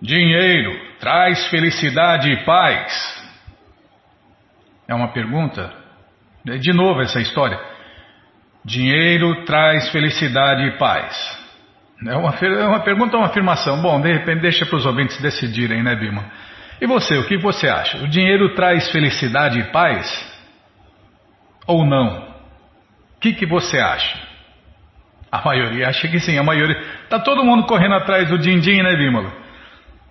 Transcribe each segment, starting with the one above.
Dinheiro traz felicidade e paz? É uma pergunta? É de novo essa história. Dinheiro traz felicidade e paz. É uma, é uma pergunta ou uma afirmação? Bom, de repente deixa para os ouvintes decidirem, né, Bima? E você, o que você acha? O dinheiro traz felicidade e paz? Ou não? O que, que você acha? A maioria acha que sim, a maioria. Tá todo mundo correndo atrás do din-din, né, Bímola?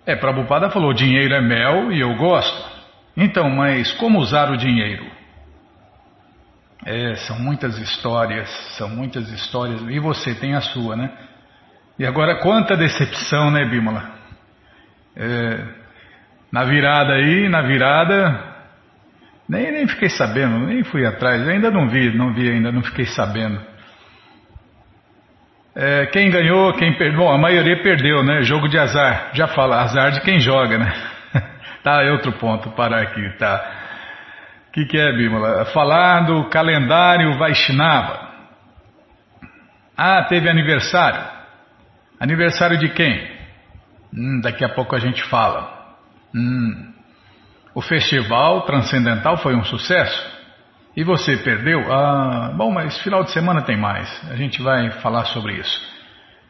É, Prabhupada falou: dinheiro é mel e eu gosto. Então, mas como usar o dinheiro? É, são muitas histórias, são muitas histórias. E você tem a sua, né? E agora, quanta decepção, né, Bímola? É, na virada aí, na virada, nem, nem fiquei sabendo, nem fui atrás, ainda não vi, não vi ainda, não fiquei sabendo. É, quem ganhou, quem perdeu, bom, a maioria perdeu, né? Jogo de azar, já fala, azar de quem joga, né? tá, é outro ponto, parar aqui, tá. O que, que é, Bímola? Falar do calendário Vaishnava. Ah, teve aniversário. Aniversário de quem? Hum, daqui a pouco a gente fala. Hum, o festival transcendental foi um sucesso? E você perdeu? Ah, bom, mas final de semana tem mais. A gente vai falar sobre isso.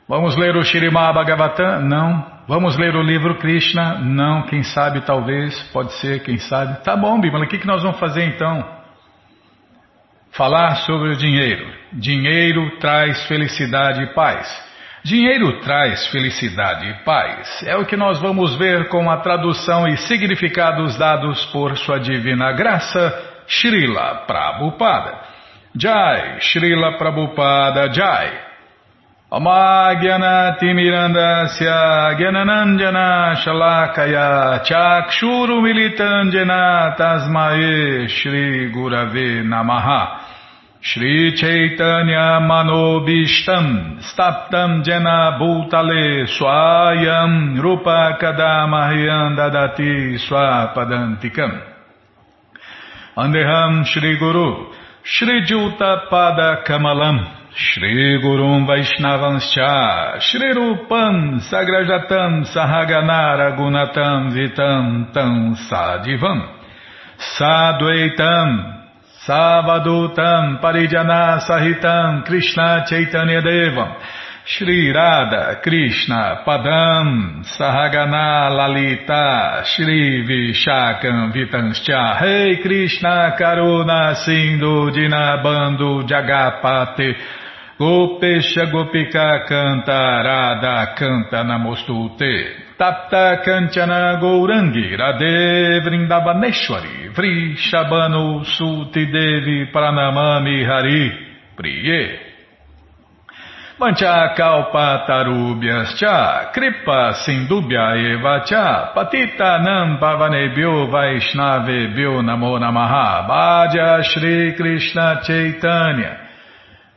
Vamos ler o Shirimá Bhagavatam? Não. Vamos ler o livro Krishna? Não. Quem sabe, talvez. Pode ser, quem sabe. Tá bom, Bíblia. O que nós vamos fazer então? Falar sobre o dinheiro. Dinheiro traz felicidade e paz. Dinheiro traz felicidade e paz. É o que nós vamos ver com a tradução e significados dados por Sua Divina Graça, Srila Prabhupada. Jai, Srila Prabhupada Jai. Amagyanati Mirandasya Gyananandjana Shalakaya Chakshuru Militandjana Tasmae Shri Gurave Namaha Shri Chaitanya Manobishtam Staptam Jena Bhutale Swayam Rupa Kadamahyam Dadati Swapadantikam Andeham Shri Guru Shri Juta Pada Kamalam Shri Gurum Vaishnavanscha Shri Rupam Sagrajatam Sahaganara Gunatam Vitam Tam Sadivam Sadvaitam Savadutam Parijana Sahitam Krishna Chaitanya Devam Shri Radha Krishna Padam Sahagana Lalita Shri Vishakam Vitanscha Rei Krishna Karuna Sindhu Dinabando Jagapate Gopesha Gopika Canta Radha Canta Namostute Tapta Kanchana Gourangi Radhe Vrindavaneshwari Vrishabhanu Suti Devi Pranamami Hari Priye Mancha Kalpa Tarubhyas Cha Kripa Sindubhya Eva Cha Patita Nam Pavanebhyo Vaishnavebhyo Namo Namaha Bhaja Shri Krishna Chaitanya.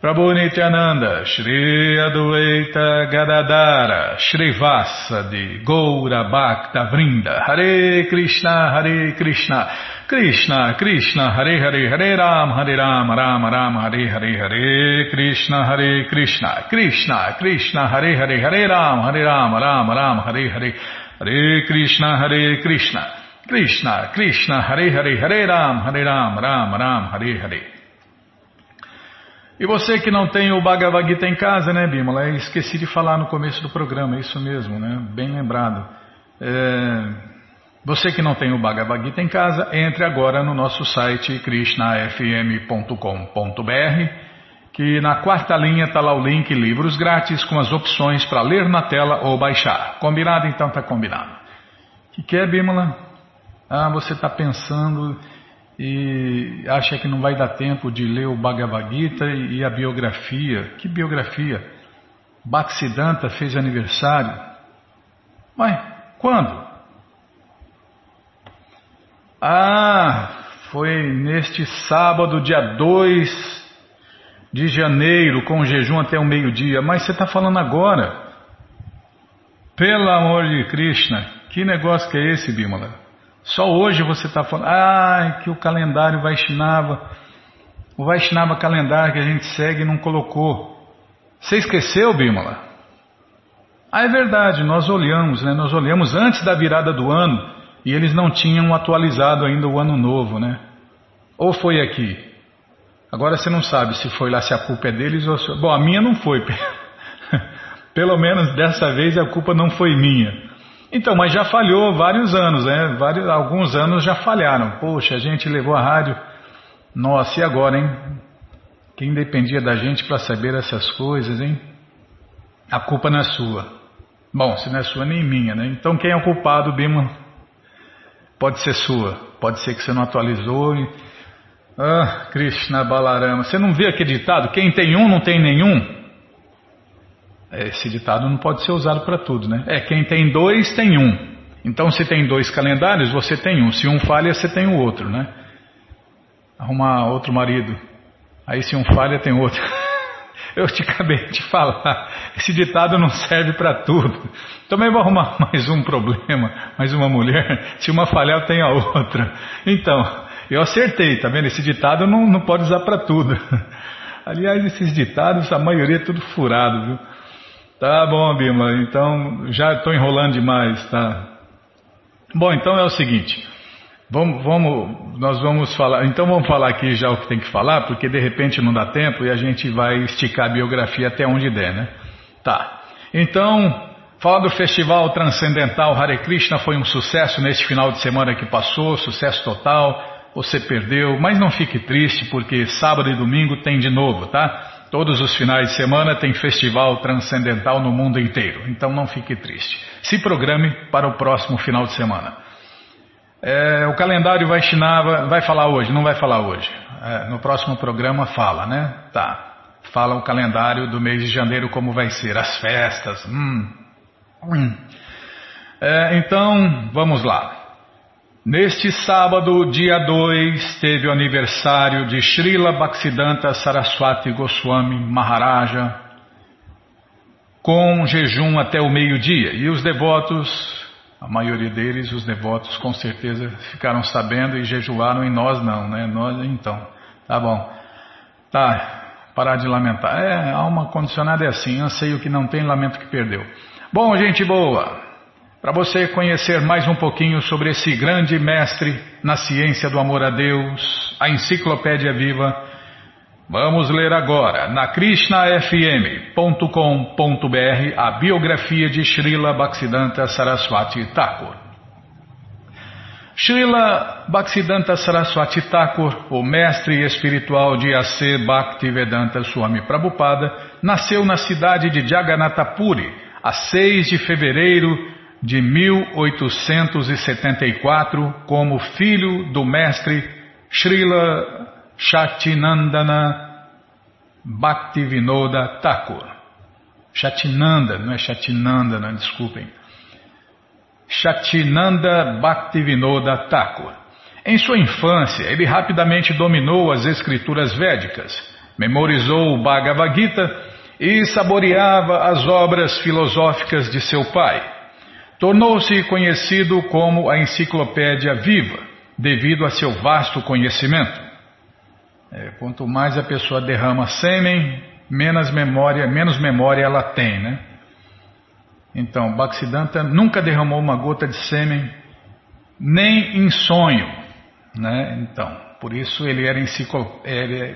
Prabhu Nityananda, Shri Adueita Gadadara, Shri Vasadi, Goura Bhakta Vrinda, Hare Krishna, Hare Krishna, Krishna, Krishna, Hare Hare, Hare Ram, Hare Ram, Ram Ram, Hare Hare, Hare Krishna, Hare Krishna, Krishna, Krishna, Hare Hare, Hare Ram, Hare Ram, Ram Ram, Hare Hare, Hare Krishna, Hare Krishna, Krishna, Krishna, Hare Hare, Hare Ram, Hare Ram, Ram Ram, Hare Hare. E você que não tem o Bhagavad Gita em casa, né, Bimala? Esqueci de falar no começo do programa, é isso mesmo, né? Bem lembrado. É... Você que não tem o Bhagavad Gita em casa, entre agora no nosso site krishnafm.com.br, que na quarta linha está lá o link livros grátis com as opções para ler na tela ou baixar. Combinado? Então tá combinado. O que, é, Bimala? Ah, você está pensando e acha que não vai dar tempo de ler o Bhagavad Gita e a biografia. Que biografia? Bhaktisiddhanta fez aniversário. Mas quando? Ah, foi neste sábado, dia 2 de janeiro, com jejum até o meio-dia. Mas você está falando agora. Pelo amor de Krishna, que negócio que é esse, Bimala? Só hoje você está falando, ah, que o calendário Vaishnava, o Vaishnava calendário que a gente segue não colocou. Você esqueceu, Bímola? Ah, é verdade, nós olhamos, né? Nós olhamos antes da virada do ano e eles não tinham atualizado ainda o ano novo, né? Ou foi aqui? Agora você não sabe se foi lá, se a culpa é deles ou se... Bom, a minha não foi. Pelo menos dessa vez a culpa não foi minha. Então, mas já falhou vários anos, né? Vários, alguns anos já falharam. Poxa, a gente levou a rádio. Nossa, e agora, hein? Quem dependia da gente para saber essas coisas, hein? A culpa não é sua. Bom, se não é sua, nem minha, né? Então quem é o culpado, Bima? Pode ser sua. Pode ser que você não atualizou. E... Ah, Krishna Balarama. Você não vê aquele ditado? Quem tem um não tem nenhum? Esse ditado não pode ser usado para tudo, né? É, quem tem dois tem um. Então, se tem dois calendários, você tem um. Se um falha, você tem o outro, né? Arrumar outro marido. Aí, se um falha, tem outro. Eu te acabei de falar. Esse ditado não serve para tudo. Também vou arrumar mais um problema, mais uma mulher. Se uma falhar, tem a outra. Então, eu acertei, tá vendo? Esse ditado não, não pode usar para tudo. Aliás, esses ditados, a maioria é tudo furado, viu? Tá bom, Bima. Então, já estou enrolando demais, tá? Bom, então é o seguinte. Vamos, vamos, nós vamos falar. Então vamos falar aqui já o que tem que falar, porque de repente não dá tempo e a gente vai esticar a biografia até onde der, né? Tá. Então, falar do Festival Transcendental Hare Krishna foi um sucesso neste final de semana que passou, sucesso total. Você perdeu, mas não fique triste, porque sábado e domingo tem de novo, tá? Todos os finais de semana tem festival transcendental no mundo inteiro, então não fique triste. Se programe para o próximo final de semana. É, o calendário vai Vaishnava vai falar hoje, não vai falar hoje. É, no próximo programa fala, né? Tá. Fala o calendário do mês de janeiro como vai ser, as festas. Hum. Hum. É, então, vamos lá. Neste sábado, dia 2, teve o aniversário de Srila Bhaktisiddhanta Saraswati Goswami Maharaja, com jejum até o meio-dia. E os devotos, a maioria deles, os devotos com certeza ficaram sabendo e jejuaram, e nós não, né? Nós então, tá bom. Tá, parar de lamentar. É, alma condicionada é assim, anseio que não tem, lamento que perdeu. Bom, gente boa. Para você conhecer mais um pouquinho sobre esse grande mestre na ciência do amor a Deus, a Enciclopédia Viva, vamos ler agora na krishnafm.com.br a biografia de Srila Bhaktisiddhanta Saraswati Thakur. Srila Bhaktisiddhanta Saraswati Thakur, o mestre espiritual de A.C. Bhaktivedanta Swami Prabhupada, nasceu na cidade de Jagannatha Puri, a 6 de fevereiro de 1874 como filho do mestre Srila Shatinandana Bhaktivinoda Thakur. Shatinanda, não é Shatinandana, desculpem. Shatinanda Bhaktivinoda Thakur. Em sua infância, ele rapidamente dominou as escrituras védicas, memorizou o Bhagavad Gita e saboreava as obras filosóficas de seu pai tornou-se conhecido como a Enciclopédia Viva, devido a seu vasto conhecimento. É, quanto mais a pessoa derrama sêmen, menos memória, menos memória ela tem, né? Então, Bhaktisiddhanta nunca derramou uma gota de sêmen, nem em sonho, né? Então, por isso ele era,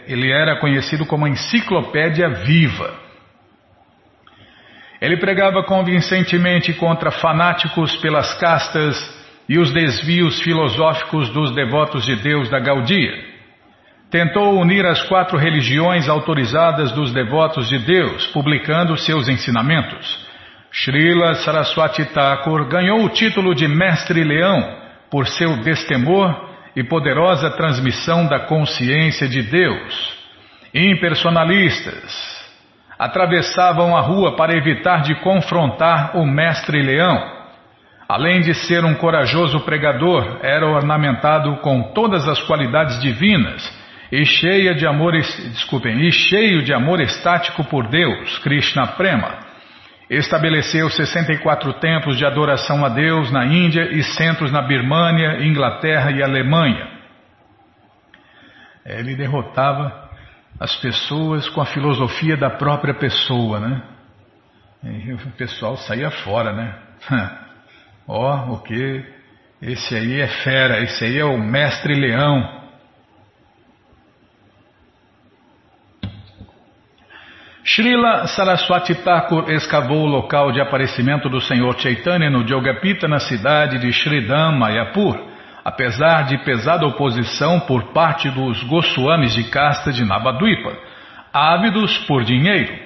ele era conhecido como Enciclopédia Viva. Ele pregava convincentemente contra fanáticos pelas castas e os desvios filosóficos dos devotos de Deus da Gaudia. Tentou unir as quatro religiões autorizadas dos devotos de Deus, publicando seus ensinamentos. Srila Saraswati Thakur ganhou o título de Mestre Leão por seu destemor e poderosa transmissão da consciência de Deus. Impersonalistas, atravessavam a rua para evitar de confrontar o mestre leão. Além de ser um corajoso pregador, era ornamentado com todas as qualidades divinas e cheia de amor, desculpem, e cheio de amor estático por Deus, Krishna Prema. Estabeleceu 64 templos de adoração a Deus na Índia e centros na Birmânia, Inglaterra e Alemanha. Ele derrotava as pessoas com a filosofia da própria pessoa, né? E o pessoal saía fora, né? Ó, oh, o que? Esse aí é fera, esse aí é o mestre leão. Srila Saraswati Thakur escavou o local de aparecimento do Senhor Chaitanya no Jogapita na cidade de Sridham, Mayapur, apesar de pesada oposição por parte dos Goswamis de casta de Nabadwipa, ávidos por dinheiro.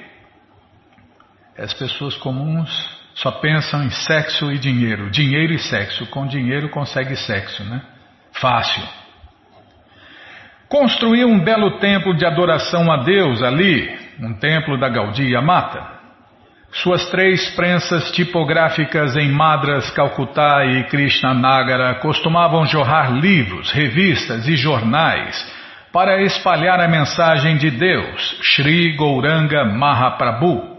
As pessoas comuns só pensam em sexo e dinheiro, dinheiro e sexo. Com dinheiro consegue sexo, né? Fácil. Construiu um belo templo de adoração a Deus ali, um templo da Gaudiya Mata. Suas três prensas tipográficas em Madras, Calcutá e Krishnanagara costumavam jorrar livros, revistas e jornais para espalhar a mensagem de Deus, Sri Gouranga Mahaprabhu.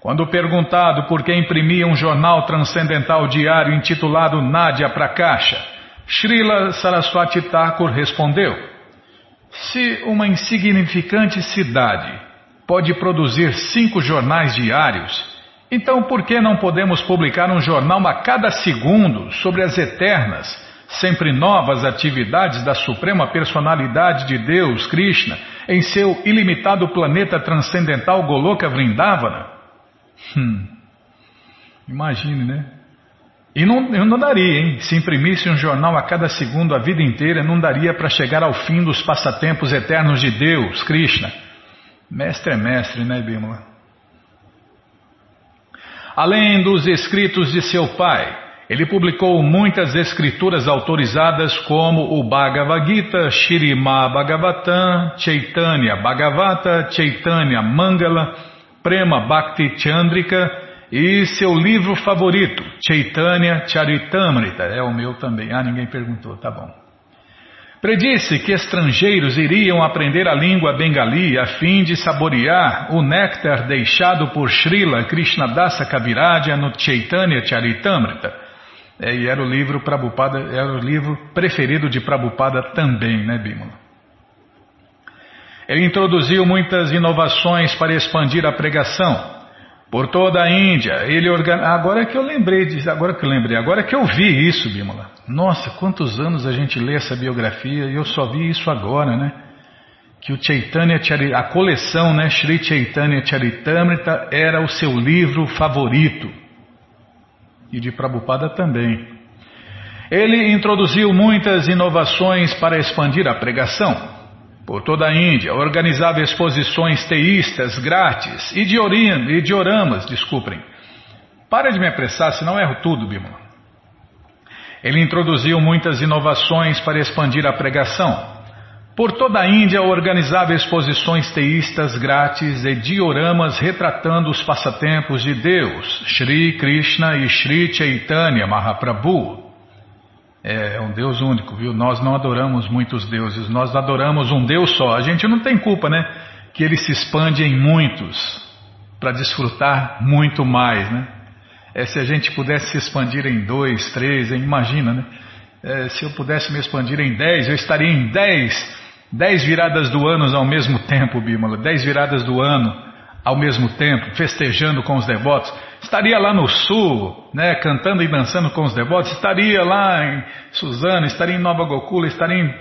Quando perguntado por que imprimia um jornal transcendental diário intitulado Nadia Prakasha, Srila Saraswati Thakur respondeu: Se uma insignificante cidade pode produzir cinco jornais diários, então por que não podemos publicar um jornal a cada segundo sobre as eternas, sempre novas atividades da Suprema Personalidade de Deus, Krishna, em seu ilimitado planeta transcendental Goloka Vrindavana? Hum, imagine, né? E não, não daria, hein? Se imprimisse um jornal a cada segundo a vida inteira, não daria para chegar ao fim dos passatempos eternos de Deus, Krishna. Mestre é mestre, né, Bímola? Além dos escritos de seu pai, ele publicou muitas escrituras autorizadas como o Bhagavad Gita, Shirima Bhagavatam, Chaitanya Bhagavata, Chaitanya Mangala, Prema Bhakti Chandrika e seu livro favorito, Chaitanya Charitamrita. É o meu também. Ah, ninguém perguntou, tá bom. Predisse que estrangeiros iriam aprender a língua bengali a fim de saborear o néctar deixado por Srila Krishnadasa Kaviraja no Chaitanya Charitamrita. É, e era o livro Prabhupada, era o livro preferido de Prabhupada também, né, Bímola? Ele introduziu muitas inovações para expandir a pregação, por toda a Índia. Ele. Agora que eu lembrei disso, agora que eu lembrei, agora que eu vi isso, Bímola. Nossa, quantos anos a gente lê essa biografia e eu só vi isso agora, né? Que o Chaitanya a coleção, né, Sri Chaitanya Charitamrita era o seu livro favorito. E de Prabhupada também. Ele introduziu muitas inovações para expandir a pregação por toda a Índia, organizava exposições teístas grátis e de idioramas, desculpem. Para de me apressar, senão erro tudo, Bimala. Ele introduziu muitas inovações para expandir a pregação. Por toda a Índia organizava exposições teístas grátis e dioramas retratando os passatempos de Deus, Sri Krishna e Sri Chaitanya Mahaprabhu é, um Deus único, viu? Nós não adoramos muitos deuses, nós adoramos um Deus só. A gente não tem culpa, né? Que ele se expande em muitos para desfrutar muito mais, né? É, se a gente pudesse se expandir em dois, três, imagina, né? É, se eu pudesse me expandir em dez, eu estaria em dez, dez viradas do ano ao mesmo tempo, Bímola, dez viradas do ano ao mesmo tempo, festejando com os devotos. Estaria lá no sul, né, cantando e dançando com os devotos, estaria lá em Suzano, estaria em Nova Gokula, estaria em,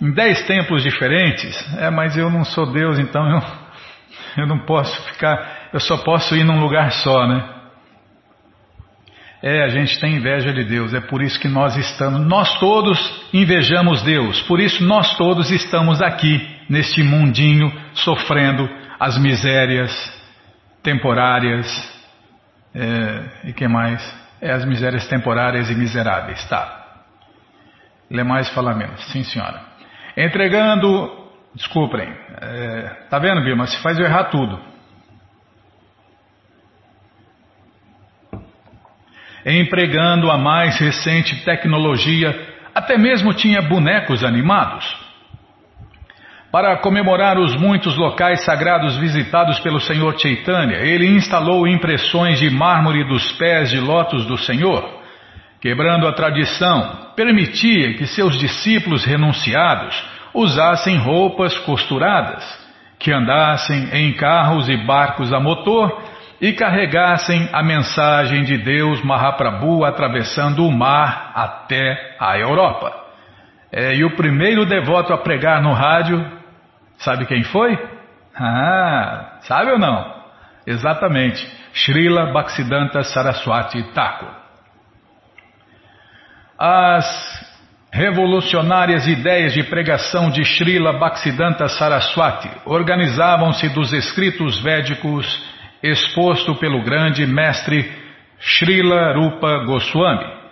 em dez templos diferentes. É, mas eu não sou Deus, então eu, eu não posso ficar, eu só posso ir num lugar só, né? É, a gente tem inveja de Deus, é por isso que nós estamos, nós todos invejamos Deus, por isso nós todos estamos aqui, neste mundinho, sofrendo as misérias temporárias é, e que mais? É as misérias temporárias e miseráveis, tá? Lê mais, fala menos. Sim, senhora. Entregando, desculpem, é, tá vendo, Vilma? Se faz eu errar tudo. Empregando a mais recente tecnologia, até mesmo tinha bonecos animados. Para comemorar os muitos locais sagrados visitados pelo Senhor Chaitanya, ele instalou impressões de mármore dos pés de lótus do Senhor. Quebrando a tradição, permitia que seus discípulos renunciados usassem roupas costuradas, que andassem em carros e barcos a motor e carregassem a mensagem de Deus Mahaprabhu atravessando o mar até a Europa. É, e o primeiro devoto a pregar no rádio, sabe quem foi? Ah, sabe ou não? Exatamente, Srila Bhaktisiddhanta Saraswati Thakur. As revolucionárias ideias de pregação de Srila Bhaktisiddhanta Saraswati organizavam-se dos escritos védicos exposto pelo grande mestre Srila Rupa Goswami.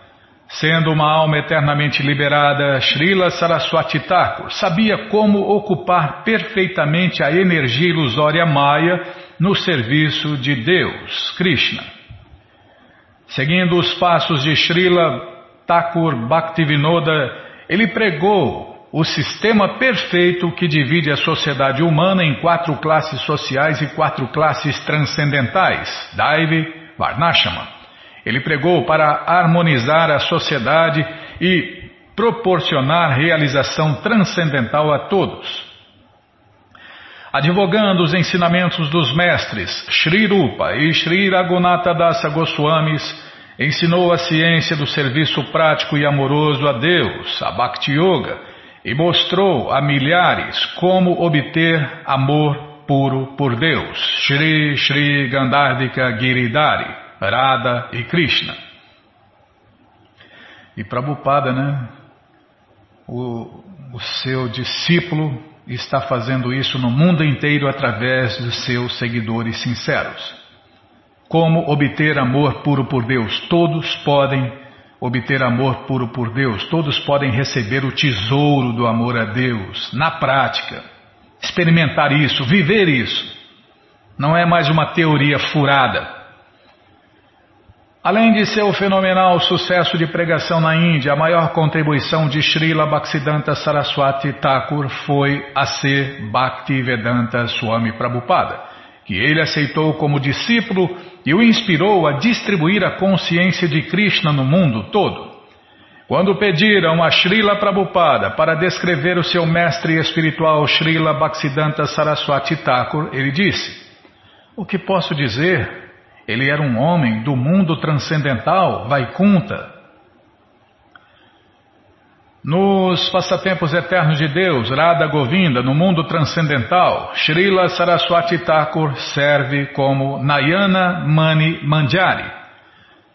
Sendo uma alma eternamente liberada, Srila Saraswati Thakur sabia como ocupar perfeitamente a energia ilusória Maya no serviço de Deus, Krishna. Seguindo os passos de Srila Thakur Bhaktivinoda, ele pregou o sistema perfeito que divide a sociedade humana em quatro classes sociais e quatro classes transcendentais, Daivi, Varnashama. Ele pregou para harmonizar a sociedade e proporcionar realização transcendental a todos. Advogando os ensinamentos dos mestres Sri Rupa e Sri Raghunatha Dasa Goswamis, ensinou a ciência do serviço prático e amoroso a Deus, a Bhakti Yoga, e mostrou a milhares como obter amor puro por Deus, Shri Shri Gandhardika Giridhari, Radha e Krishna. E Prabhupada, né? O, o seu discípulo está fazendo isso no mundo inteiro através dos seus seguidores sinceros. Como obter amor puro por Deus? Todos podem obter amor puro por Deus, todos podem receber o tesouro do amor a Deus, na prática. Experimentar isso, viver isso. Não é mais uma teoria furada. Além de seu fenomenal sucesso de pregação na Índia, a maior contribuição de Srila Bhaktisiddhanta Saraswati Thakur foi a ser Bhaktivedanta Swami Prabhupada que ele aceitou como discípulo e o inspirou a distribuir a consciência de Krishna no mundo todo. Quando pediram a Srila Prabhupada para descrever o seu mestre espiritual Srila Bhaktisiddhanta Saraswati Thakur, ele disse: O que posso dizer? Ele era um homem do mundo transcendental, Vaikunta, nos passatempos eternos de Deus, Radha Govinda, no mundo transcendental, Srila Saraswati Thakur serve como Nayana Mani Manjari.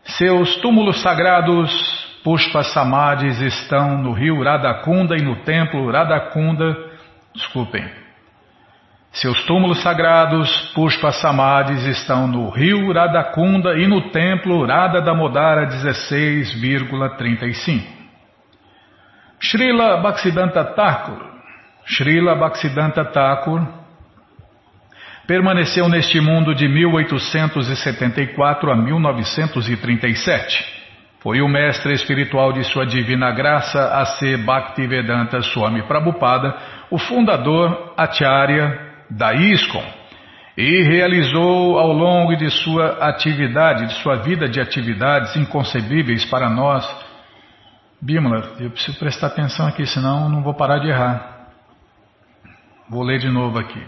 Seus túmulos sagrados, Pushpa Samadhis, estão no rio Radhakunda e no templo Radhakunda. Desculpem. Seus túmulos sagrados, Pushpa Samadhis, estão no rio Radhakunda e no templo Radha Damodara 16,35. Srila Bhaktisiddhanta Thakur, Srila Bhaktisiddhanta Thakur permaneceu neste mundo de 1874 a 1937. Foi o mestre espiritual de sua divina graça a ser Bhaktivedanta Swami Prabhupada, o fundador Acharya da ISKCON, e realizou ao longo de sua atividade, de sua vida de atividades inconcebíveis para nós, Bímola, eu preciso prestar atenção aqui, senão não vou parar de errar. Vou ler de novo aqui.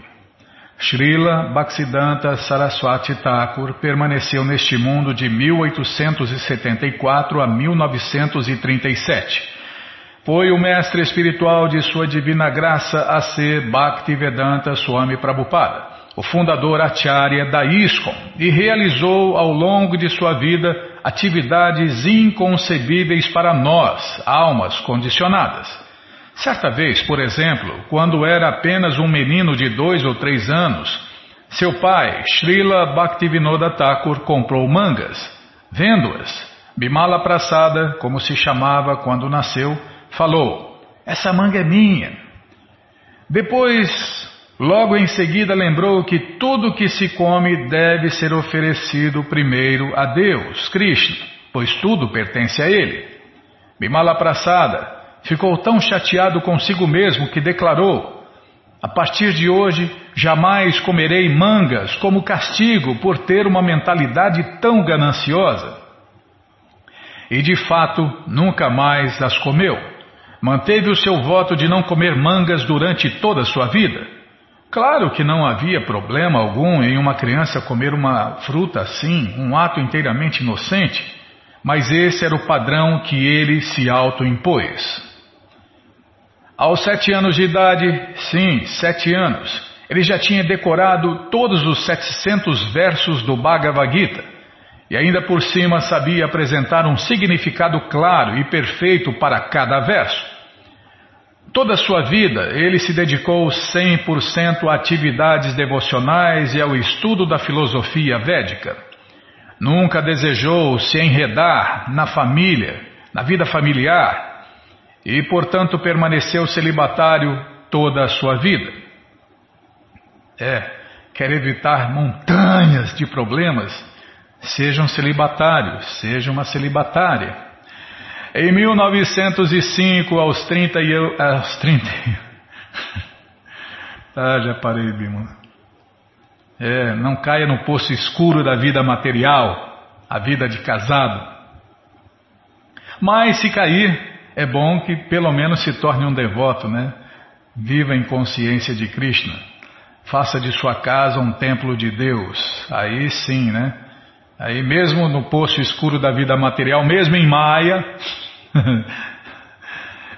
Srila Bhaktisiddhanta Saraswati Thakur permaneceu neste mundo de 1874 a 1937. Foi o mestre espiritual de sua divina graça a ser Bhaktivedanta Swami Prabhupada, o fundador Acharya da ISKCON, e realizou ao longo de sua vida atividades inconcebíveis para nós, almas condicionadas. Certa vez, por exemplo, quando era apenas um menino de dois ou três anos, seu pai, Srila Bhaktivinoda Thakur, comprou mangas. Vendo-as, Bimala Prasada, como se chamava quando nasceu, falou: Essa manga é minha. Depois Logo em seguida lembrou que tudo que se come deve ser oferecido primeiro a Deus, Krishna, pois tudo pertence a Ele. Bimala Prasada ficou tão chateado consigo mesmo que declarou: A partir de hoje jamais comerei mangas como castigo por ter uma mentalidade tão gananciosa. E de fato nunca mais as comeu. Manteve o seu voto de não comer mangas durante toda a sua vida. Claro que não havia problema algum em uma criança comer uma fruta assim, um ato inteiramente inocente, mas esse era o padrão que ele se autoimpôs. Aos sete anos de idade, sim, sete anos, ele já tinha decorado todos os 700 versos do Bhagavad Gita e ainda por cima sabia apresentar um significado claro e perfeito para cada verso. Toda a sua vida, ele se dedicou 100% a atividades devocionais e ao estudo da filosofia védica. Nunca desejou se enredar na família, na vida familiar, e, portanto, permaneceu celibatário toda a sua vida. É, quer evitar montanhas de problemas? Seja um celibatário, seja uma celibatária. Em 1905, aos 30 e eu, aos 30. ah, já parei, Bima. É, não caia no poço escuro da vida material, a vida de casado. Mas se cair, é bom que pelo menos se torne um devoto, né? Viva em consciência de Krishna. Faça de sua casa um templo de Deus. Aí sim, né? Aí mesmo no poço escuro da vida material, mesmo em Maia,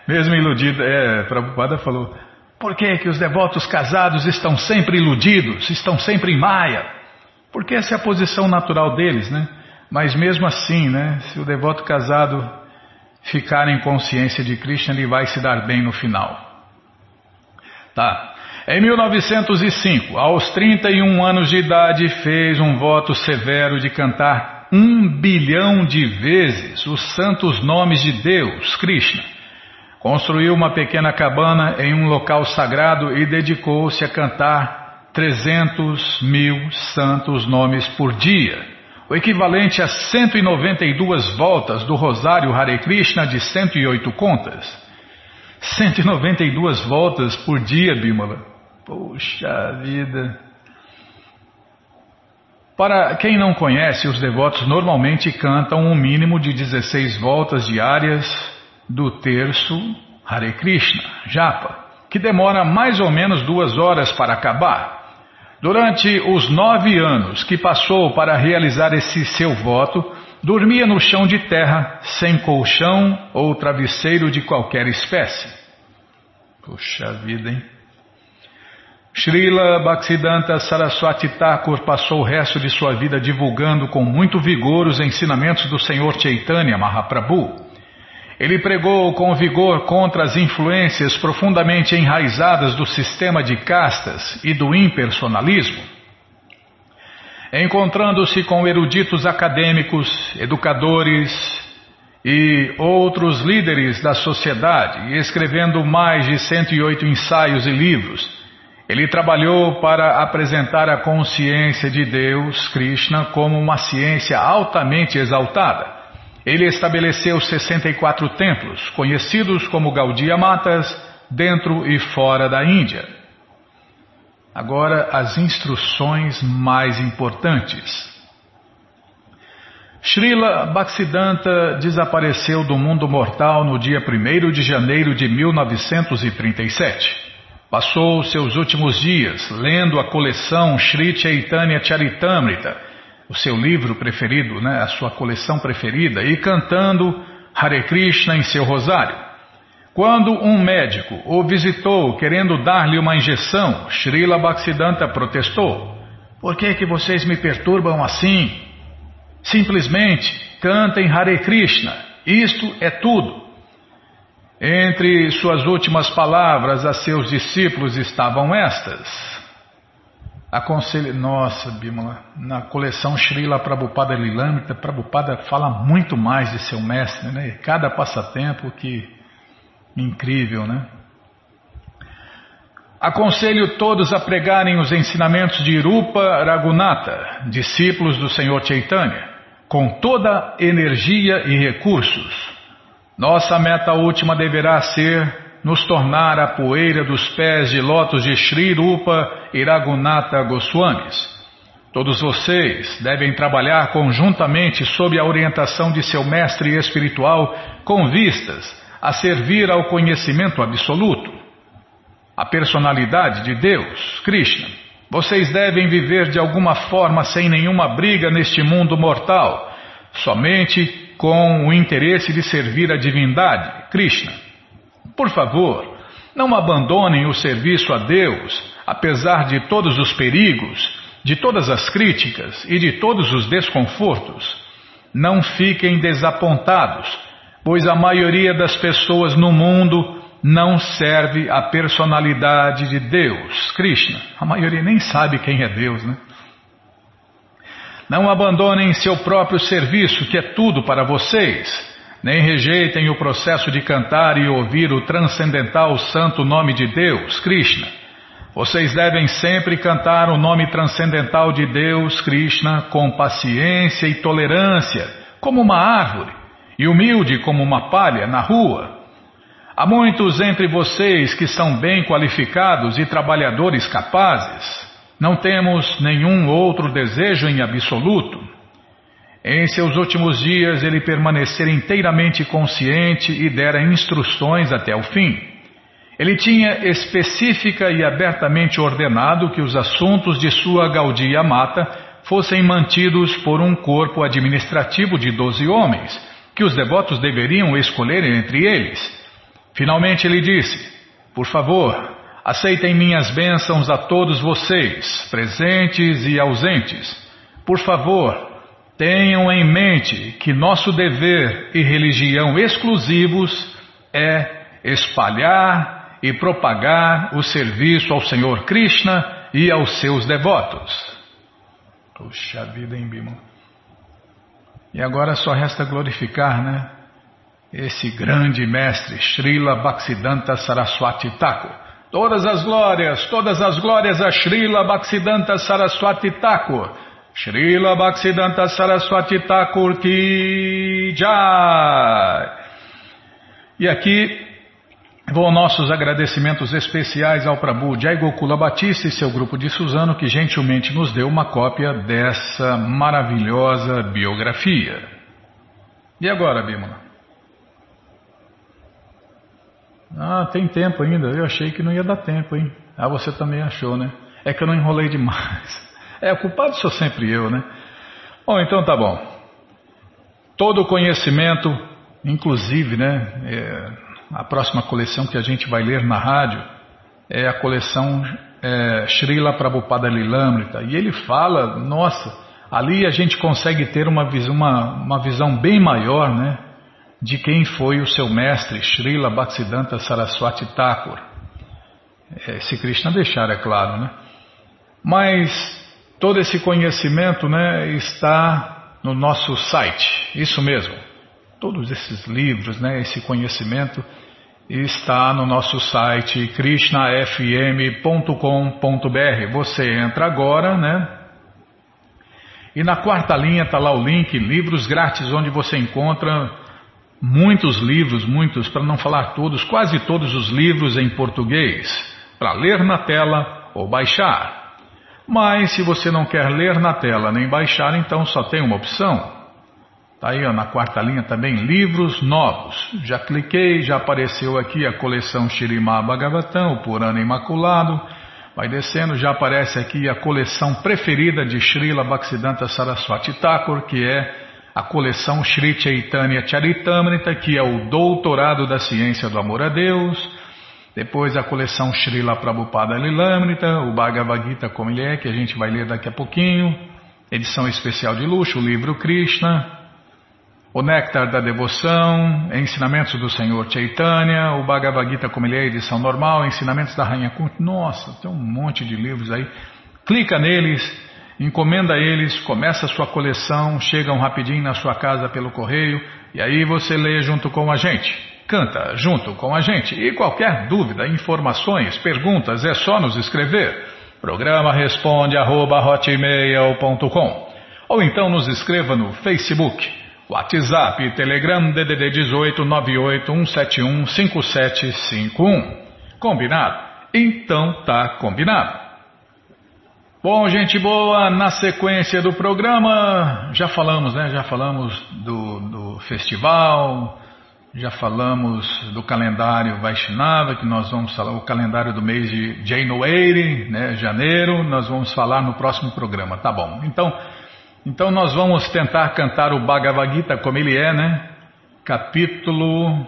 mesmo iludido, é, Prabhupada falou, por que, que os devotos casados estão sempre iludidos, estão sempre em Maia? Porque essa é a posição natural deles, né? Mas mesmo assim, né, se o devoto casado ficar em consciência de Krishna, ele vai se dar bem no final. Tá. Em 1905, aos 31 anos de idade, fez um voto severo de cantar um bilhão de vezes os santos nomes de Deus, Krishna. Construiu uma pequena cabana em um local sagrado e dedicou-se a cantar 300 mil santos nomes por dia, o equivalente a 192 voltas do Rosário Hare Krishna de 108 contas. 192 voltas por dia, Bimala. Puxa vida! Para quem não conhece, os devotos normalmente cantam um mínimo de 16 voltas diárias do terço Hare Krishna, Japa, que demora mais ou menos duas horas para acabar. Durante os nove anos que passou para realizar esse seu voto, dormia no chão de terra, sem colchão ou travesseiro de qualquer espécie. Puxa vida, hein? Srila Bhaktisiddhanta Saraswati Thakur passou o resto de sua vida divulgando com muito vigor os ensinamentos do Senhor Chaitanya Mahaprabhu. Ele pregou com vigor contra as influências profundamente enraizadas do sistema de castas e do impersonalismo. Encontrando-se com eruditos acadêmicos, educadores e outros líderes da sociedade, e escrevendo mais de 108 ensaios e livros, ele trabalhou para apresentar a consciência de Deus, Krishna, como uma ciência altamente exaltada. Ele estabeleceu 64 templos, conhecidos como Gaudiya Matas, dentro e fora da Índia. Agora, as instruções mais importantes. Srila Bhaktisiddhanta desapareceu do mundo mortal no dia 1 de janeiro de 1937. Passou seus últimos dias lendo a coleção Sri Chaitanya Charitamrita, o seu livro preferido, né, a sua coleção preferida, e cantando Hare Krishna em seu rosário. Quando um médico o visitou querendo dar-lhe uma injeção, Srila Bhaktisiddhanta protestou. Por que, que vocês me perturbam assim? Simplesmente cantem Hare Krishna. Isto é tudo. Entre suas últimas palavras a seus discípulos estavam estas. Aconselho, nossa, Bimala, na coleção Srila Prabhupada Lilamrita, Prabhupada fala muito mais de seu mestre, né? Cada passatempo que incrível, né? Aconselho todos a pregarem os ensinamentos de Rupa Ragunata, discípulos do Senhor Chaitanya, com toda energia e recursos nossa meta última deverá ser nos tornar a poeira dos pés de lótus de Sri Rupa Iragunata Goswamis. Todos vocês devem trabalhar conjuntamente sob a orientação de seu mestre espiritual com vistas a servir ao conhecimento absoluto. a personalidade de Deus, Krishna. Vocês devem viver de alguma forma sem nenhuma briga neste mundo mortal, somente com o interesse de servir a divindade, Krishna. Por favor, não abandonem o serviço a Deus, apesar de todos os perigos, de todas as críticas e de todos os desconfortos. Não fiquem desapontados, pois a maioria das pessoas no mundo não serve a personalidade de Deus, Krishna. A maioria nem sabe quem é Deus, né? Não abandonem seu próprio serviço, que é tudo para vocês. Nem rejeitem o processo de cantar e ouvir o transcendental santo nome de Deus, Krishna. Vocês devem sempre cantar o nome transcendental de Deus, Krishna, com paciência e tolerância, como uma árvore, e humilde como uma palha na rua. Há muitos entre vocês que são bem qualificados e trabalhadores capazes. Não temos nenhum outro desejo em absoluto. Em seus últimos dias, ele permanecera inteiramente consciente e dera instruções até o fim. Ele tinha específica e abertamente ordenado que os assuntos de sua Gaudia Mata fossem mantidos por um corpo administrativo de doze homens, que os devotos deveriam escolher entre eles. Finalmente ele disse: Por favor, Aceitem minhas bênçãos a todos vocês, presentes e ausentes. Por favor, tenham em mente que nosso dever e religião exclusivos é espalhar e propagar o serviço ao Senhor Krishna e aos seus devotos. Puxa vida, hein, Bima? E agora só resta glorificar, né? Esse grande mestre, Srila Bhaktisiddhanta Saraswati Thakur Todas as glórias, todas as glórias a Srila Bhaktisiddhanta Saraswati Thakur. Srila Bhaktisiddhanta Saraswati Thakur ki jai. E aqui vão nossos agradecimentos especiais ao Prabhu Jai Gokula Batista e seu grupo de Suzano que gentilmente nos deu uma cópia dessa maravilhosa biografia. E agora, Bimala? Ah, tem tempo ainda. Eu achei que não ia dar tempo, hein? Ah, você também achou, né? É que eu não enrolei demais. É, o culpado sou sempre eu, né? Bom, então tá bom. Todo o conhecimento, inclusive, né? É, a próxima coleção que a gente vai ler na rádio é a coleção é, Srila Prabhupada Lilamrita. E ele fala, nossa, ali a gente consegue ter uma, uma, uma visão bem maior, né? De quem foi o seu mestre, Srila Bhaktisiddhanta Saraswati Thakur. É, se Krishna deixar, é claro, né? Mas todo esse conhecimento né, está no nosso site, isso mesmo. Todos esses livros, né, esse conhecimento está no nosso site krishnafm.com.br. Você entra agora, né? E na quarta linha está lá o link Livros Grátis, onde você encontra muitos livros, muitos, para não falar todos, quase todos os livros em português, para ler na tela ou baixar. Mas se você não quer ler na tela nem baixar, então só tem uma opção. Está aí ó, na quarta linha também, livros novos. Já cliquei, já apareceu aqui a coleção Shirimá Bhagavatam, o Purana Imaculado. Vai descendo, já aparece aqui a coleção preferida de Srila Bhaktisiddhanta Saraswati Thakur, que é a coleção Sri Chaitanya Charitamrita, que é o doutorado da ciência do amor a Deus, depois a coleção Srila Prabhupada Lilamrita, o Bhagavad Gita como ele é, que a gente vai ler daqui a pouquinho, edição especial de luxo, o livro Krishna, o Néctar da Devoção, Ensinamentos do Senhor Chaitanya, o Bhagavad Gita como ele é, edição normal, Ensinamentos da Rainha Kunti, nossa, tem um monte de livros aí, clica neles, encomenda eles, começa a sua coleção, chegam rapidinho na sua casa pelo correio e aí você lê junto com a gente. Canta junto com a gente. E qualquer dúvida, informações, perguntas, é só nos escrever. Programa responde arroba, ou então nos escreva no Facebook, WhatsApp, Telegram DDD 18 98171 5751. Combinado? Então tá combinado. Bom, gente boa, na sequência do programa, já falamos, né? Já falamos do, do festival, Já falamos do calendário Vaishnava, que nós vamos falar, o calendário do mês de January, né, janeiro, nós vamos falar no próximo programa, tá bom. Então, então nós vamos tentar cantar o Bhagavad Gita como ele é, né? Capítulo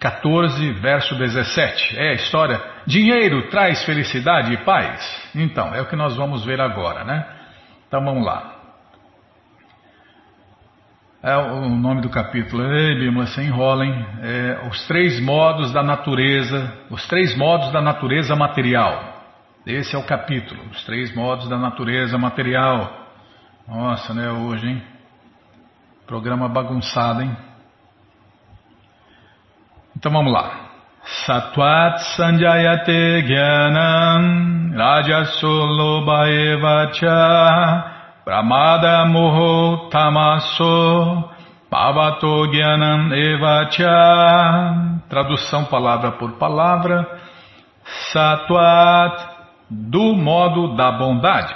14, verso 17. É a história. Dinheiro traz felicidade e paz? Então, é o que nós vamos ver agora, né? Então vamos lá. É o nome do capítulo. Ei, Bíblia, você enrola, hein? É, os três modos da natureza, os três modos da natureza material. Esse é o capítulo, os três modos da natureza material. Nossa, né, hoje, hein? Programa bagunçado, hein? Então vamos lá. Satwat Sanjayate Gyanam Rajasulobha Evacha Pramada Moho Tamaso Bhavato Gyanam Evacha Tradução palavra por palavra. Satwat Do modo da bondade.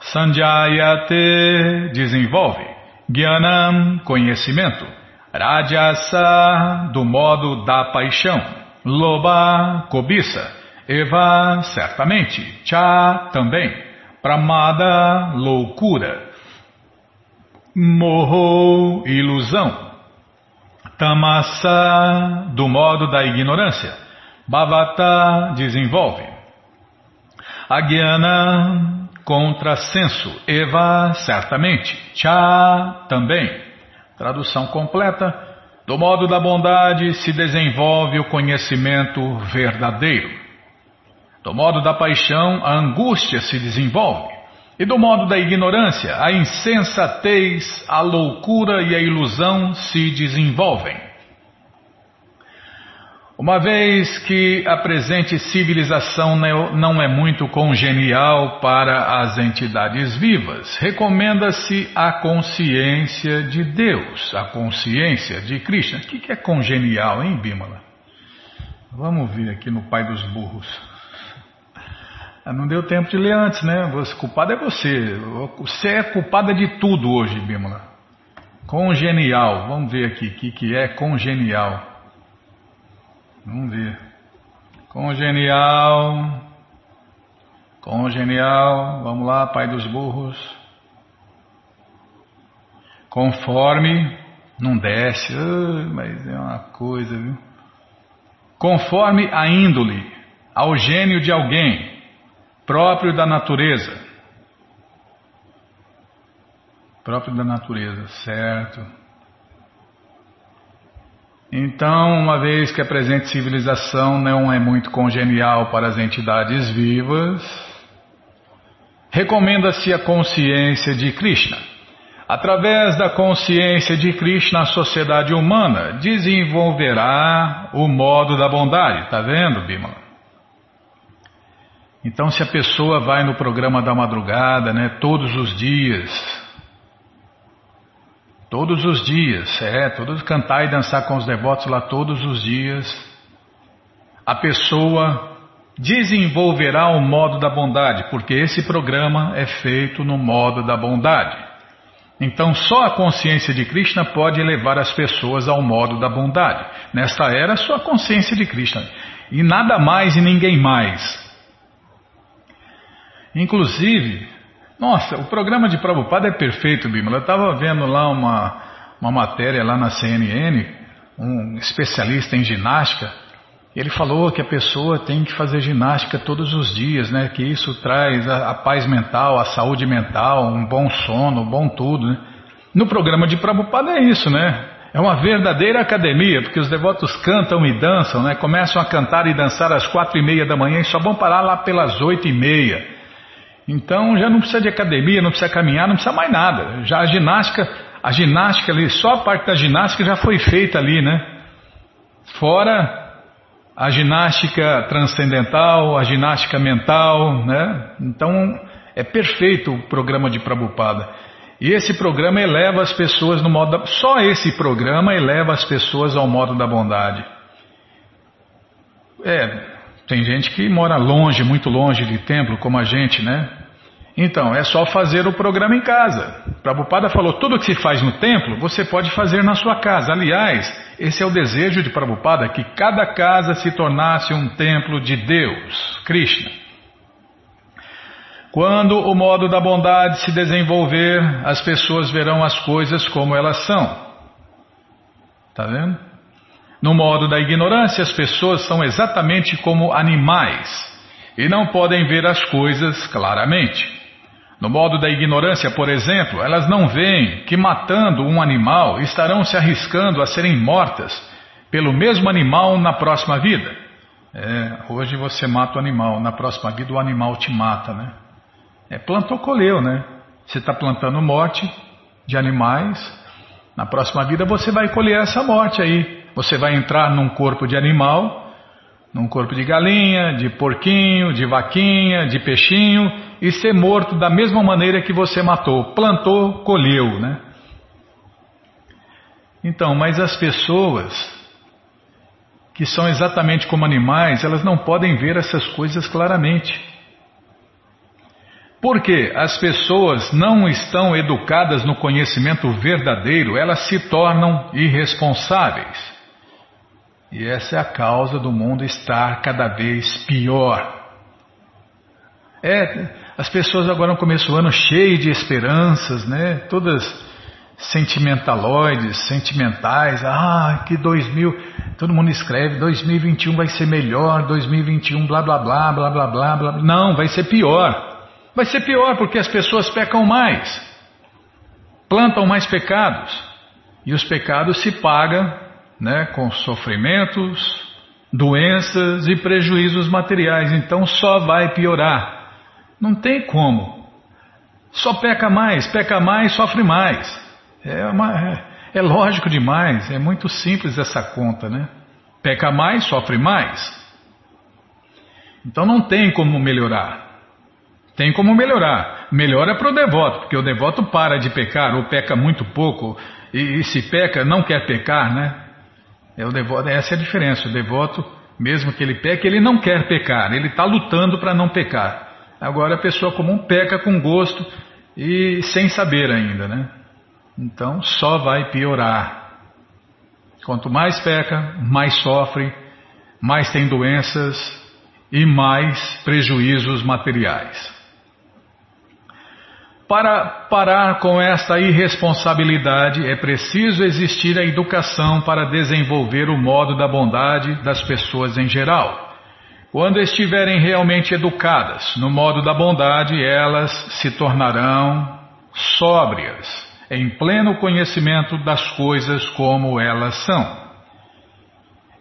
Sanjayate Desenvolve Gyanam Conhecimento. Rajasa Do modo da paixão Loba Cobiça Eva Certamente Cha Também Pramada, loucura. Morro, ilusão. Tamasa, do modo da ignorância. Bhavata, desenvolve. Agyana, contrassenso. Eva, certamente. Cha, também. Tradução completa. Do modo da bondade se desenvolve o conhecimento verdadeiro. Do modo da paixão, a angústia se desenvolve. E do modo da ignorância, a insensatez, a loucura e a ilusão se desenvolvem. Uma vez que a presente civilização não é muito congenial para as entidades vivas, recomenda-se a consciência de Deus, a consciência de Krishna. O que é congenial, hein, Bimala? Vamos ver aqui no Pai dos Burros. Ah, não deu tempo de ler antes, né? Você, culpado é você. Você é culpada de tudo hoje, Bímola. Congenial. Vamos ver aqui o que é congenial. Vamos ver. Congenial. Congenial. Vamos lá, pai dos burros. Conforme. Não desce. mas é uma coisa, viu? Conforme a índole, ao gênio de alguém próprio da natureza. Próprio da natureza, certo. Então, uma vez que a presente civilização não é muito congenial para as entidades vivas, recomenda-se a consciência de Krishna. Através da consciência de Krishna, a sociedade humana desenvolverá o modo da bondade. Está vendo, Bimala? Então, se a pessoa vai no programa da madrugada, né, todos os dias, todos os dias, é, todos cantar e dançar com os devotos lá todos os dias, a pessoa desenvolverá o modo da bondade, porque esse programa é feito no modo da bondade. Então, só a consciência de Krishna pode levar as pessoas ao modo da bondade. Nesta era, só a consciência de Krishna. E nada mais e ninguém mais. Inclusive, nossa, o programa de Prabhupada é perfeito, Bimala. Eu estava vendo lá uma, uma matéria lá na CNN, um especialista em ginástica, ele falou que a pessoa tem que fazer ginástica todos os dias, né? Que isso traz a, a paz mental, a saúde mental, um bom sono, um bom tudo, né? No programa de Prabhupada é isso, né? É uma verdadeira academia, porque os devotos cantam e dançam, né? Começam a cantar e dançar às quatro e meia da manhã e só vão parar lá pelas oito e meia. Então já não precisa de academia, não precisa caminhar, não precisa mais nada. Já a ginástica, a ginástica ali, só a parte da ginástica já foi feita ali, né? Fora a ginástica transcendental, a ginástica mental, né? Então é perfeito o programa de Prabhupada. E esse programa eleva as pessoas no modo da, só esse programa eleva as pessoas ao modo da bondade. É, tem gente que mora longe, muito longe de templo, como a gente, né? Então, é só fazer o programa em casa. Prabhupada falou: tudo que se faz no templo, você pode fazer na sua casa. Aliás, esse é o desejo de Prabhupada: que cada casa se tornasse um templo de Deus, Krishna. Quando o modo da bondade se desenvolver, as pessoas verão as coisas como elas são. Está vendo? No modo da ignorância, as pessoas são exatamente como animais e não podem ver as coisas claramente. No modo da ignorância, por exemplo, elas não veem que matando um animal estarão se arriscando a serem mortas pelo mesmo animal na próxima vida. É, hoje você mata o animal, na próxima vida o animal te mata, né? É plantou, colheu, né? Você está plantando morte de animais, na próxima vida você vai colher essa morte aí. Você vai entrar num corpo de animal, num corpo de galinha, de porquinho, de vaquinha, de peixinho e ser morto da mesma maneira que você matou. Plantou, colheu, né? Então, mas as pessoas que são exatamente como animais, elas não podem ver essas coisas claramente. Porque as pessoas não estão educadas no conhecimento verdadeiro, elas se tornam irresponsáveis. E essa é a causa do mundo estar cada vez pior. É, as pessoas agora no começo do ano cheias de esperanças, né? Todas sentimentaloides, sentimentais. Ah, que 2000, todo mundo escreve, 2021 vai ser melhor, 2021 blá blá blá blá blá blá blá. Não, vai ser pior. Vai ser pior porque as pessoas pecam mais, plantam mais pecados e os pecados se pagam, né, com sofrimentos, doenças e prejuízos materiais. Então só vai piorar. Não tem como. Só peca mais, peca mais, sofre mais. É, uma, é, é lógico demais, é muito simples essa conta, né? Peca mais, sofre mais. Então não tem como melhorar. Tem como melhorar. Melhora para o devoto, porque o devoto para de pecar ou peca muito pouco, e, e se peca, não quer pecar, né? É o devoto, essa é a diferença. O devoto, mesmo que ele peque, ele não quer pecar, ele está lutando para não pecar. Agora a pessoa comum peca com gosto e sem saber ainda, né? Então só vai piorar. Quanto mais peca, mais sofre, mais tem doenças e mais prejuízos materiais. Para parar com esta irresponsabilidade, é preciso existir a educação para desenvolver o modo da bondade das pessoas em geral. Quando estiverem realmente educadas no modo da bondade, elas se tornarão sóbrias, em pleno conhecimento das coisas como elas são.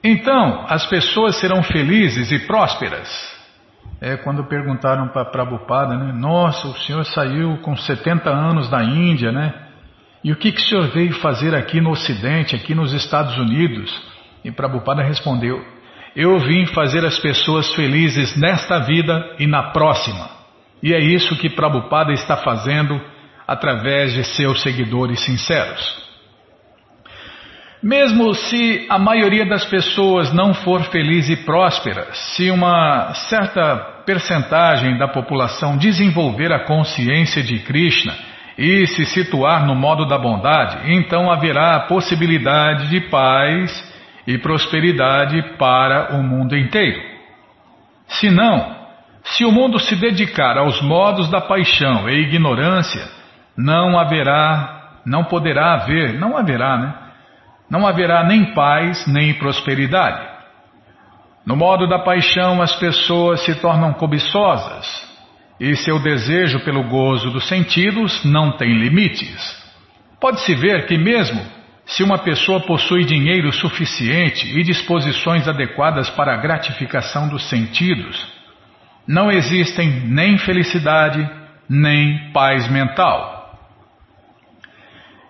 Então, as pessoas serão felizes e prósperas. É quando perguntaram para Prabhupada, né? Nossa, o senhor saiu com 70 anos da Índia, né? E o que, que o senhor veio fazer aqui no Ocidente, aqui nos Estados Unidos? E Prabhupada respondeu: eu vim fazer as pessoas felizes nesta vida e na próxima. E é isso que Prabhupada está fazendo através de seus seguidores sinceros. Mesmo se a maioria das pessoas não for feliz e próspera, se uma certa percentagem da população desenvolver a consciência de Krishna e se situar no modo da bondade, então haverá a possibilidade de paz e prosperidade para o mundo inteiro. Se não, se o mundo se dedicar aos modos da paixão e ignorância, não haverá, não poderá haver, não haverá, né? Não haverá nem paz nem prosperidade. No modo da paixão, as pessoas se tornam cobiçosas e seu desejo pelo gozo dos sentidos não tem limites. Pode-se ver que, mesmo se uma pessoa possui dinheiro suficiente e disposições adequadas para a gratificação dos sentidos, não existem nem felicidade nem paz mental.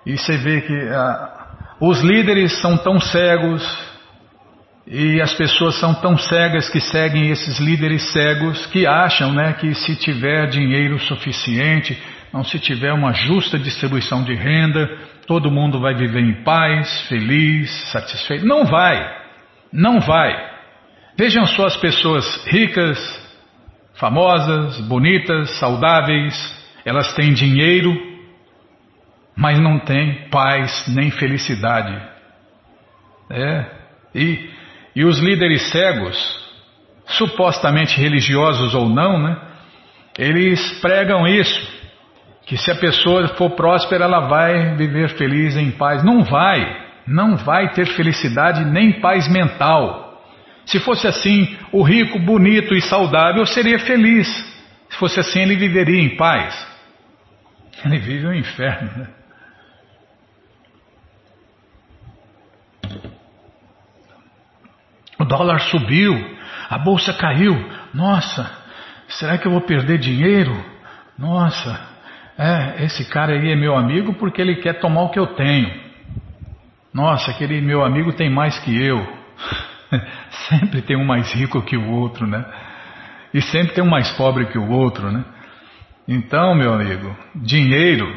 E você vê que ah, os líderes são tão cegos e as pessoas são tão cegas que seguem esses líderes cegos que acham né, que se tiver dinheiro suficiente, não se tiver uma justa distribuição de renda, todo mundo vai viver em paz, feliz, satisfeito. Não vai, não vai. Vejam só as pessoas ricas, famosas, bonitas, saudáveis, elas têm dinheiro, mas não têm paz nem felicidade. É, e, e os líderes cegos, supostamente religiosos ou não, né? Eles pregam isso, que se a pessoa for próspera, ela vai viver feliz em paz. Não vai, não vai ter felicidade nem paz mental. Se fosse assim, o rico, bonito e saudável seria feliz. Se fosse assim, ele viveria em paz. Ele vive um inferno, né? O dólar subiu, a bolsa caiu. Nossa, será que eu vou perder dinheiro? Nossa, é, esse cara aí é meu amigo porque ele quer tomar o que eu tenho. Nossa, aquele meu amigo tem mais que eu. sempre tem um mais rico que o outro, né? E sempre tem um mais pobre que o outro, né? Então, meu amigo, dinheiro,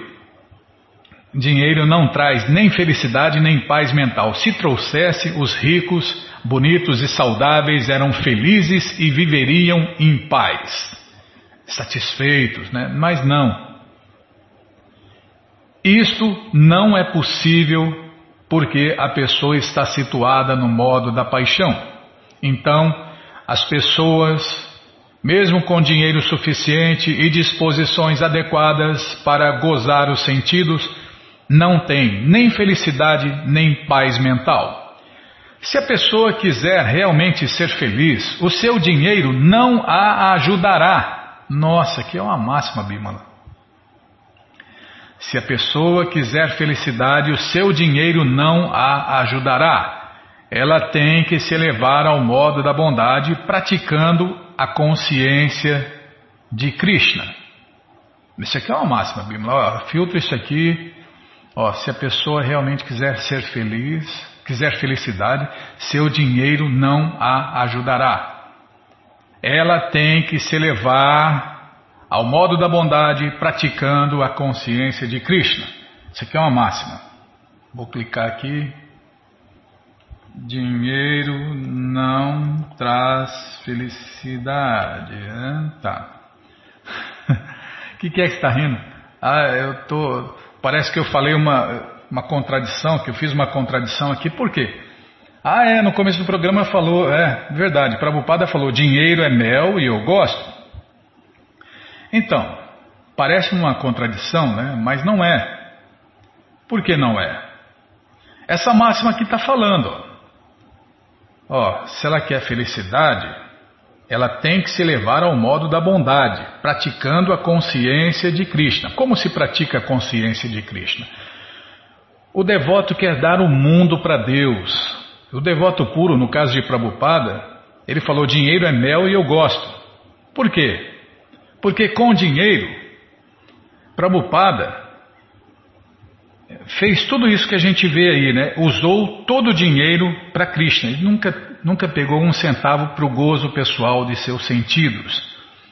dinheiro não traz nem felicidade nem paz mental. Se trouxesse, os ricos, bonitos e saudáveis eram felizes e viveriam em paz, satisfeitos, né? Mas não. Isto não é possível porque a pessoa está situada no modo da paixão. Então, as pessoas mesmo com dinheiro suficiente e disposições adequadas para gozar os sentidos, não tem nem felicidade nem paz mental. Se a pessoa quiser realmente ser feliz, o seu dinheiro não a ajudará. Nossa, que é uma máxima, Bimala. Se a pessoa quiser felicidade, o seu dinheiro não a ajudará. Ela tem que se elevar ao modo da bondade, praticando a consciência de Krishna. Isso aqui é uma máxima, Bimala. Filtra isso aqui. Ó, se a pessoa realmente quiser ser feliz, quiser felicidade, seu dinheiro não a ajudará. Ela tem que se elevar ao modo da bondade, praticando a consciência de Krishna. Isso aqui é uma máxima. Vou clicar aqui. Dinheiro não traz felicidade. Né? Tá. O que, que, é que está rindo? Ah, eu tô. Parece que eu falei uma, uma contradição, que eu fiz uma contradição aqui. Por quê? Ah, é, no começo do programa falou, é, verdade, Prabhupada falou, dinheiro é mel e eu gosto. Então, parece uma contradição, né? Mas não é. Por que não é? Essa máxima aqui está falando. Ó, se ela quer felicidade, ela tem que se levar ao modo da bondade, praticando a consciência de Krishna. Como se pratica a consciência de Krishna? O devoto quer dar o mundo para Deus. O devoto puro, no caso de Prabhupada, ele falou: dinheiro é mel e eu gosto. Por quê? Porque com dinheiro, Prabhupada fez tudo isso que a gente vê aí, né? Usou todo o dinheiro para Krishna. Ele nunca, nunca pegou um centavo para o gozo pessoal de seus sentidos.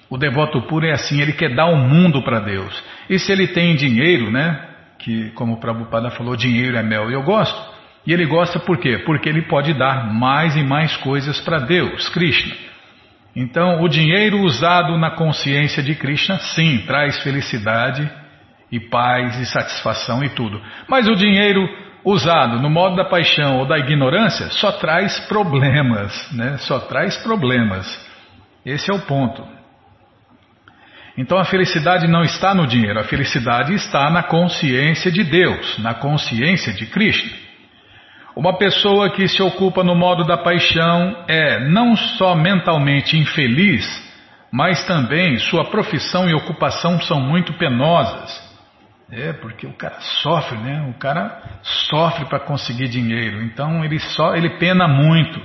O devoto puro é assim, ele quer dar o um mundo para Deus. E se ele tem dinheiro, né? Que, como o Prabhupada falou, dinheiro é mel e eu gosto. E ele gosta por quê? Porque ele pode dar mais e mais coisas para Deus, Krishna. Então, o dinheiro usado na consciência de Krishna, sim, traz felicidade e paz e satisfação e tudo. Mas o dinheiro usado no modo da paixão ou da ignorância só traz problemas, né? Só traz problemas. Esse é o ponto. Então a felicidade não está no dinheiro, a felicidade está na consciência de Deus, na consciência de Cristo. Uma pessoa que se ocupa no modo da paixão é não só mentalmente infeliz, mas também sua profissão e ocupação são muito penosas. É, porque o cara sofre, né? O cara sofre para conseguir dinheiro. Então ele só ele pena muito.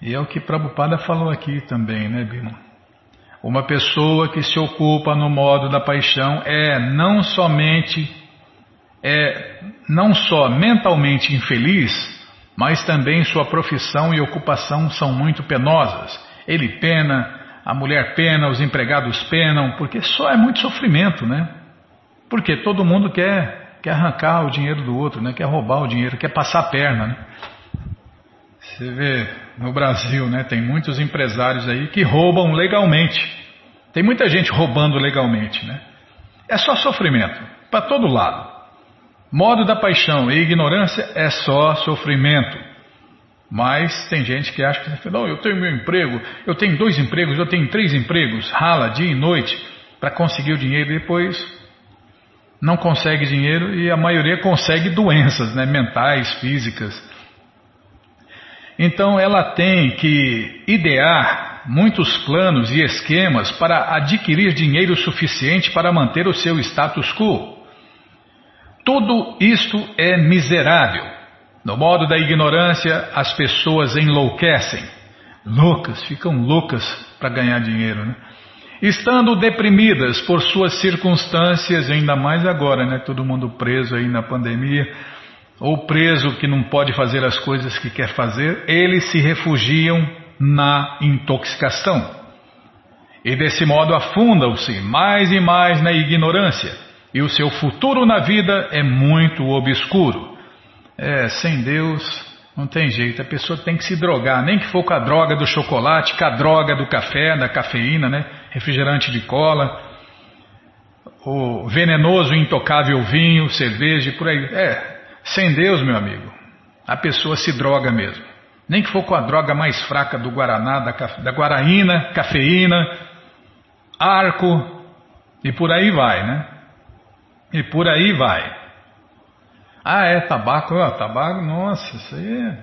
E é o que Prabhupada falou aqui também, né, Bima? Uma pessoa que se ocupa no modo da paixão é não somente é não só mentalmente infeliz, mas também sua profissão e ocupação são muito penosas. Ele pena, a mulher pena, os empregados penam, porque só é muito sofrimento, né? Porque todo mundo quer, quer arrancar o dinheiro do outro, né? quer roubar o dinheiro, quer passar a perna. Né? Você vê no Brasil, né? tem muitos empresários aí que roubam legalmente. Tem muita gente roubando legalmente. Né? É só sofrimento, para todo lado. Modo da paixão e ignorância é só sofrimento. Mas tem gente que acha que não, eu tenho meu emprego, eu tenho dois empregos, eu tenho três empregos, rala dia e noite para conseguir o dinheiro e depois não consegue dinheiro e a maioria consegue doenças né, mentais, físicas. Então ela tem que idear muitos planos e esquemas para adquirir dinheiro suficiente para manter o seu status quo. Tudo isto é miserável. No modo da ignorância, as pessoas enlouquecem. Loucas, ficam loucas para ganhar dinheiro, né? Estando deprimidas por suas circunstâncias, ainda mais agora, né? Todo mundo preso aí na pandemia, ou preso que não pode fazer as coisas que quer fazer, eles se refugiam na intoxicação. E desse modo afundam-se mais e mais na ignorância e o seu futuro na vida é muito obscuro. É, sem Deus não tem jeito, a pessoa tem que se drogar, nem que for com a droga do chocolate, com a droga do café, da cafeína, né? refrigerante de cola, o venenoso intocável vinho, cerveja, por aí. É, sem Deus, meu amigo, a pessoa se droga mesmo. Nem que for com a droga mais fraca do Guaraná, da, da Guaraína, cafeína, arco, e por aí vai, né? E por aí vai. Ah, é tabaco, ó, tabaco, nossa, isso aí é.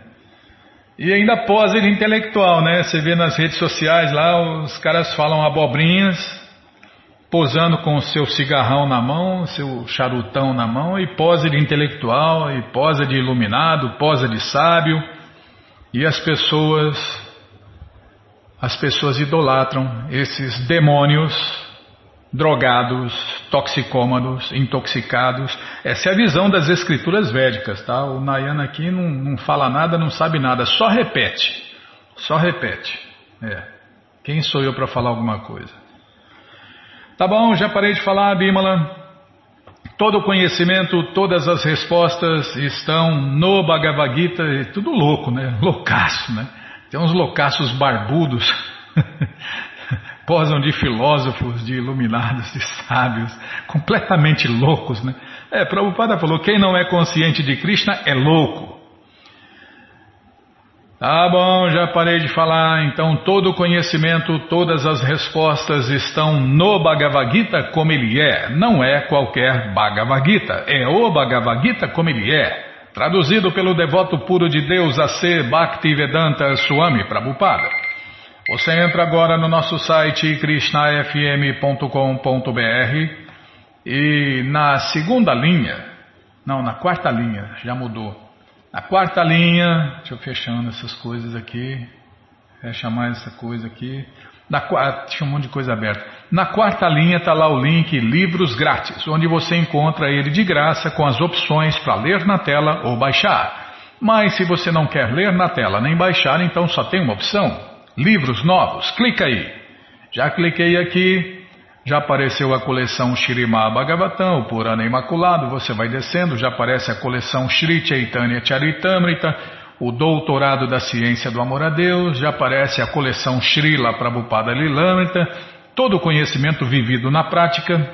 E ainda pose intelectual, né? Você vê nas redes sociais lá, os caras falam abobrinhas, posando com o seu cigarrão na mão, seu charutão na mão, e pose de intelectual, e posa de iluminado, posa de sábio, e as pessoas, as pessoas idolatram esses demônios drogados, toxicômanos, intoxicados. Essa é a visão das escrituras védicas, tá? O Nayana aqui não, não fala nada, não sabe nada, só repete. Só repete. É. Quem sou eu para falar alguma coisa? Tá bom, já parei de falar, Bimala. Todo o conhecimento, todas as respostas estão no Bhagavad Gita, é tudo louco, né? Loucaço, né? Tem uns loucaços barbudos posam de filósofos, de iluminados, de sábios, completamente loucos, né? É, Prabhupada falou, quem não é consciente de Krishna é louco. Tá bom, já parei de falar, então todo o conhecimento, todas as respostas estão no Bhagavad Gita como ele é, não é qualquer Bhagavad Gita, é o Bhagavad Gita como ele é, traduzido pelo devoto puro de Deus A.C. Bhaktivedanta Swami Prabhupada. Você entra agora no nosso site krishnafm.com.br e na segunda linha, não, na quarta linha, já mudou. Na quarta linha, deixa eu fechando essas coisas aqui, fecha mais essa coisa aqui. Na tinha um monte de coisa aberta. Na quarta linha está lá o link Livros Grátis, onde você encontra ele de graça com as opções para ler na tela ou baixar. Mas se você não quer ler na tela nem baixar, então só tem uma opção Livros novos, clica aí. Já cliquei aqui, já apareceu a coleção Shirimá Bhagavatam, o Purana Imaculado, você vai descendo, já aparece a coleção Shri Chaitanya Charitamrita, o Doutorado da Ciência do Amor a Deus, já aparece a coleção Srila Prabhupada Lilamrita, todo o conhecimento vivido na prática.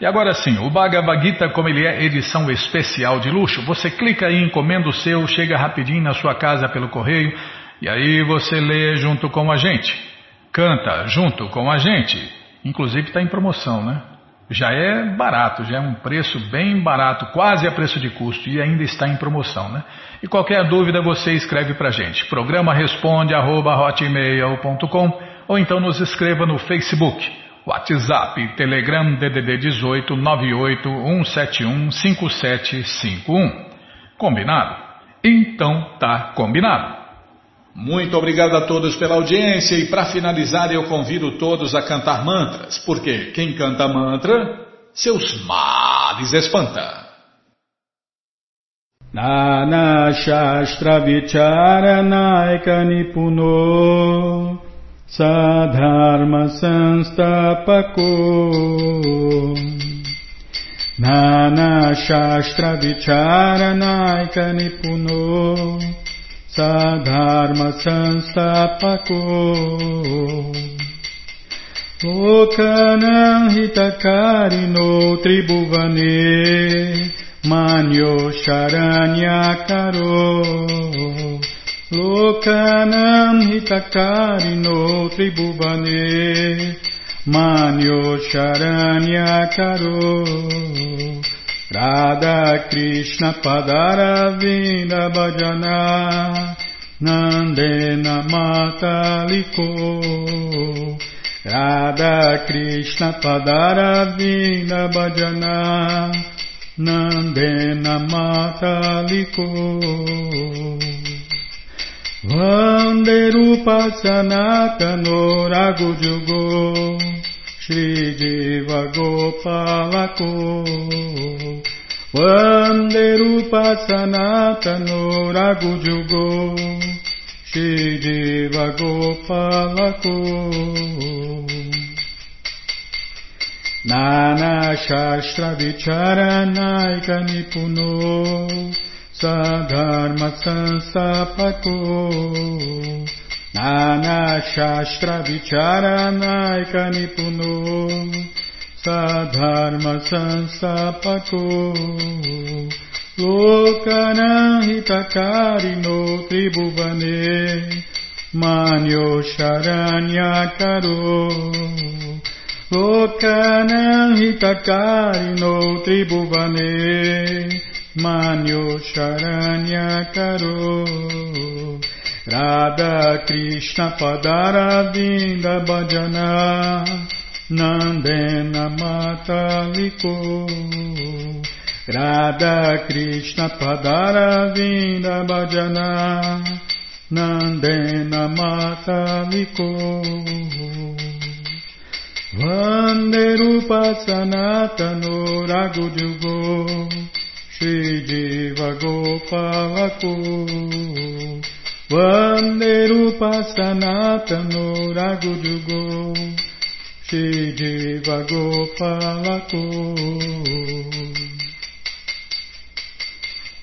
E agora sim, o Bhagavad Gita, como ele é edição especial de luxo, você clica aí, encomenda o seu, chega rapidinho na sua casa pelo correio, e aí você lê junto com a gente, canta junto com a gente. Inclusive está em promoção, né? Já é barato, já é um preço bem barato, quase a preço de custo e ainda está em promoção, né? E qualquer dúvida você escreve para gente. Programa responde arroba, ou então nos escreva no Facebook, WhatsApp, Telegram DDD 18 98 171 5751. Combinado? Então tá combinado. Muito obrigado a todos pela audiência e para finalizar eu convido todos a cantar mantras, porque quem canta mantra, seus males espanta. Nana Shastra Vicharanaika Nipuno Sadharma Sanstapako Nana Shastra Vicharanaika Nipuno Sadharma Sanstapako Lokanam hitakarino tribhuvane. Manyo sharanyakaro Lokanam hitakarino tribhuvane. Manyo sharanyakaro Radha Krishna Padaravinda Bhajana Nandena Mataliko Radha Krishna Padaravinda Bhajana Nandena Mataliko Vanderupa Sanatano Ragujugo Shri Jiva Gopalako Vande Rupa Sanatano Shri Jiva Gopalako Nana Shastra Vicharanaika Nipuno Sadharma Sansapako شاسچار نائکنی پنو سم سنپ کو لوکنہ تاری ترو لوکنو تربنی مانو شرو Radha Krishna Padaravinda Bhajana Nandena Mataliko. Radha Krishna Padaravinda Bhajana Nandena Mataliko. Vande Rupa Sanatano Ragujugo Shri Jiva Gopalako Vanderupa Sanatano Ragujugo Shidivagopalako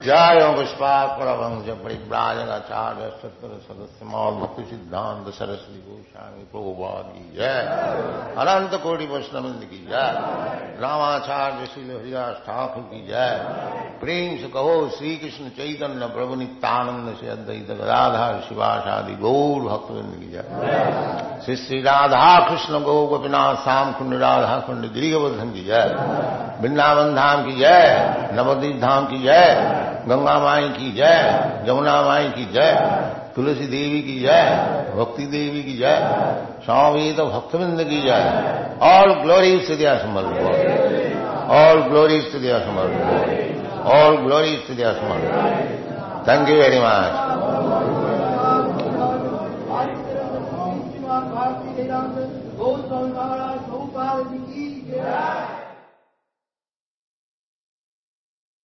جاؤ پشپاک مجھے بڑی براجناچاریہ ستر سدس مول بھکتی سدھانت سرسوتی گوشانی پروادی جائے انت کوٹی وشنند کی جائے راماچاریہ شیل ہریداس ٹھاکر کی جائے پریم سے کہو شری کشن چیتن پربھ نتانند سے ادیت رادھا شادی گور بھکت کی جائے شری شری رادھا کشن گو گوپیناتھ سام کنڈ رادھا کنڈ گری گوردھن کی جائے بنداون دھام کی جائے نودیپ دھام کی جائے گنگا مائی کی جے، جمنا مائی کی جے، تلسی دیوی کی جائے بھکتی دیوی کی جائے سوامی تو بھکت بند کی جائے آل گلوری استدیا سمر آل گلوری استدیا سمر آل گلوری استدیا سمر تھینک یو ویری مچ